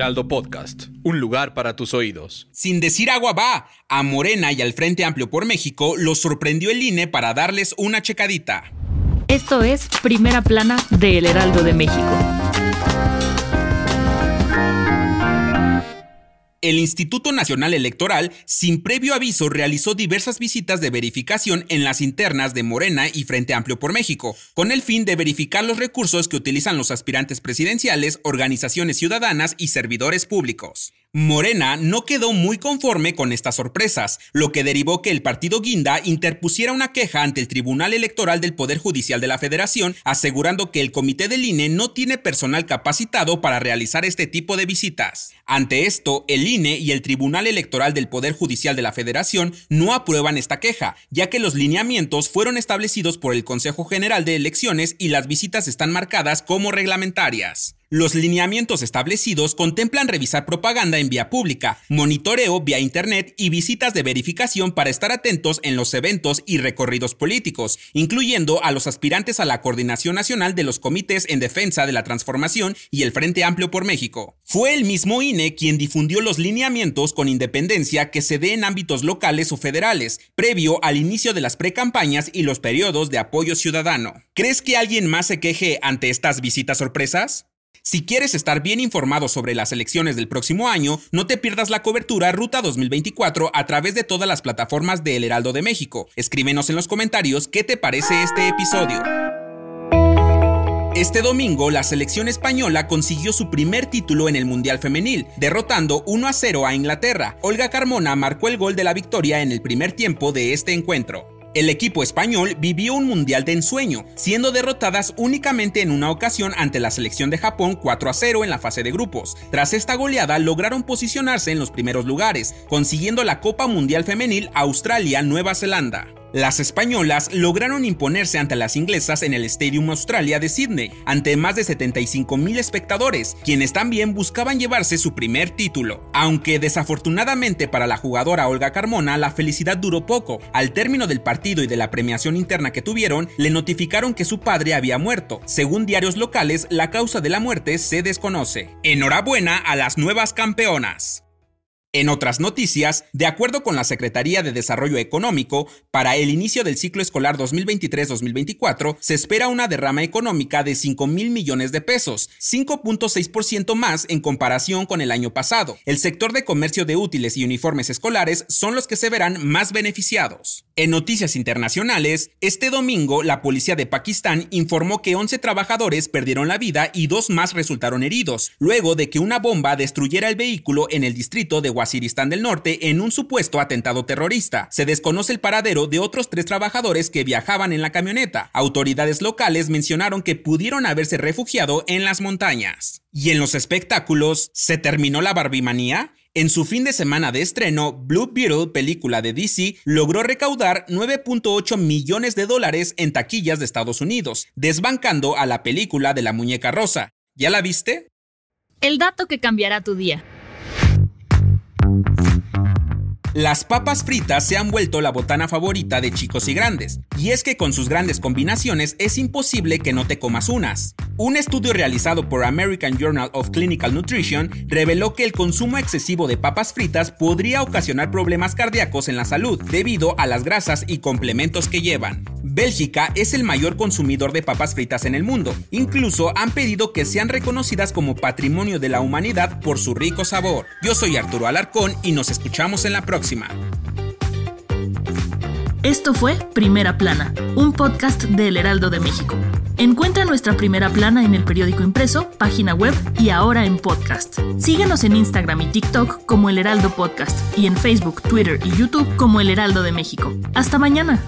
Heraldo Podcast, un lugar para tus oídos. Sin decir agua va, a Morena y al Frente Amplio por México los sorprendió el INE para darles una checadita. Esto es Primera Plana de El Heraldo de México. El Instituto Nacional Electoral, sin previo aviso, realizó diversas visitas de verificación en las internas de Morena y Frente Amplio por México, con el fin de verificar los recursos que utilizan los aspirantes presidenciales, organizaciones ciudadanas y servidores públicos. Morena no quedó muy conforme con estas sorpresas, lo que derivó que el partido Guinda interpusiera una queja ante el Tribunal Electoral del Poder Judicial de la Federación, asegurando que el comité del INE no tiene personal capacitado para realizar este tipo de visitas. Ante esto, el INE y el Tribunal Electoral del Poder Judicial de la Federación no aprueban esta queja, ya que los lineamientos fueron establecidos por el Consejo General de Elecciones y las visitas están marcadas como reglamentarias. Los lineamientos establecidos contemplan revisar propaganda en vía pública, monitoreo vía Internet y visitas de verificación para estar atentos en los eventos y recorridos políticos, incluyendo a los aspirantes a la Coordinación Nacional de los Comités en Defensa de la Transformación y el Frente Amplio por México. Fue el mismo INE quien difundió los lineamientos con independencia que se dé en ámbitos locales o federales, previo al inicio de las precampañas y los periodos de apoyo ciudadano. ¿Crees que alguien más se queje ante estas visitas sorpresas? Si quieres estar bien informado sobre las elecciones del próximo año, no te pierdas la cobertura Ruta 2024 a través de todas las plataformas de El Heraldo de México. Escríbenos en los comentarios qué te parece este episodio. Este domingo, la selección española consiguió su primer título en el Mundial Femenil, derrotando 1 a 0 a Inglaterra. Olga Carmona marcó el gol de la victoria en el primer tiempo de este encuentro. El equipo español vivió un mundial de ensueño, siendo derrotadas únicamente en una ocasión ante la selección de Japón 4 a 0 en la fase de grupos. Tras esta goleada lograron posicionarse en los primeros lugares, consiguiendo la Copa Mundial Femenil Australia-Nueva Zelanda. Las españolas lograron imponerse ante las inglesas en el Stadium Australia de Sydney, ante más de 75 mil espectadores, quienes también buscaban llevarse su primer título. Aunque desafortunadamente para la jugadora Olga Carmona la felicidad duró poco, al término del partido y de la premiación interna que tuvieron, le notificaron que su padre había muerto. Según diarios locales, la causa de la muerte se desconoce. Enhorabuena a las nuevas campeonas. En otras noticias, de acuerdo con la Secretaría de Desarrollo Económico, para el inicio del ciclo escolar 2023-2024 se espera una derrama económica de 5 mil millones de pesos, 5.6% más en comparación con el año pasado. El sector de comercio de útiles y uniformes escolares son los que se verán más beneficiados. En noticias internacionales, este domingo la policía de Pakistán informó que 11 trabajadores perdieron la vida y dos más resultaron heridos, luego de que una bomba destruyera el vehículo en el distrito de Waziristán del Norte en un supuesto atentado terrorista. Se desconoce el paradero de otros tres trabajadores que viajaban en la camioneta. Autoridades locales mencionaron que pudieron haberse refugiado en las montañas. Y en los espectáculos, ¿se terminó la barbimanía? En su fin de semana de estreno, Blue Beetle, película de DC, logró recaudar 9.8 millones de dólares en taquillas de Estados Unidos, desbancando a la película de la muñeca rosa. ¿Ya la viste? El dato que cambiará tu día. Las papas fritas se han vuelto la botana favorita de chicos y grandes, y es que con sus grandes combinaciones es imposible que no te comas unas. Un estudio realizado por American Journal of Clinical Nutrition reveló que el consumo excesivo de papas fritas podría ocasionar problemas cardíacos en la salud debido a las grasas y complementos que llevan. Bélgica es el mayor consumidor de papas fritas en el mundo. Incluso han pedido que sean reconocidas como patrimonio de la humanidad por su rico sabor. Yo soy Arturo Alarcón y nos escuchamos en la próxima. Esto fue Primera Plana, un podcast de El Heraldo de México. Encuentra nuestra primera plana en el periódico impreso, página web y ahora en podcast. Síguenos en Instagram y TikTok como El Heraldo Podcast y en Facebook, Twitter y YouTube como El Heraldo de México. Hasta mañana.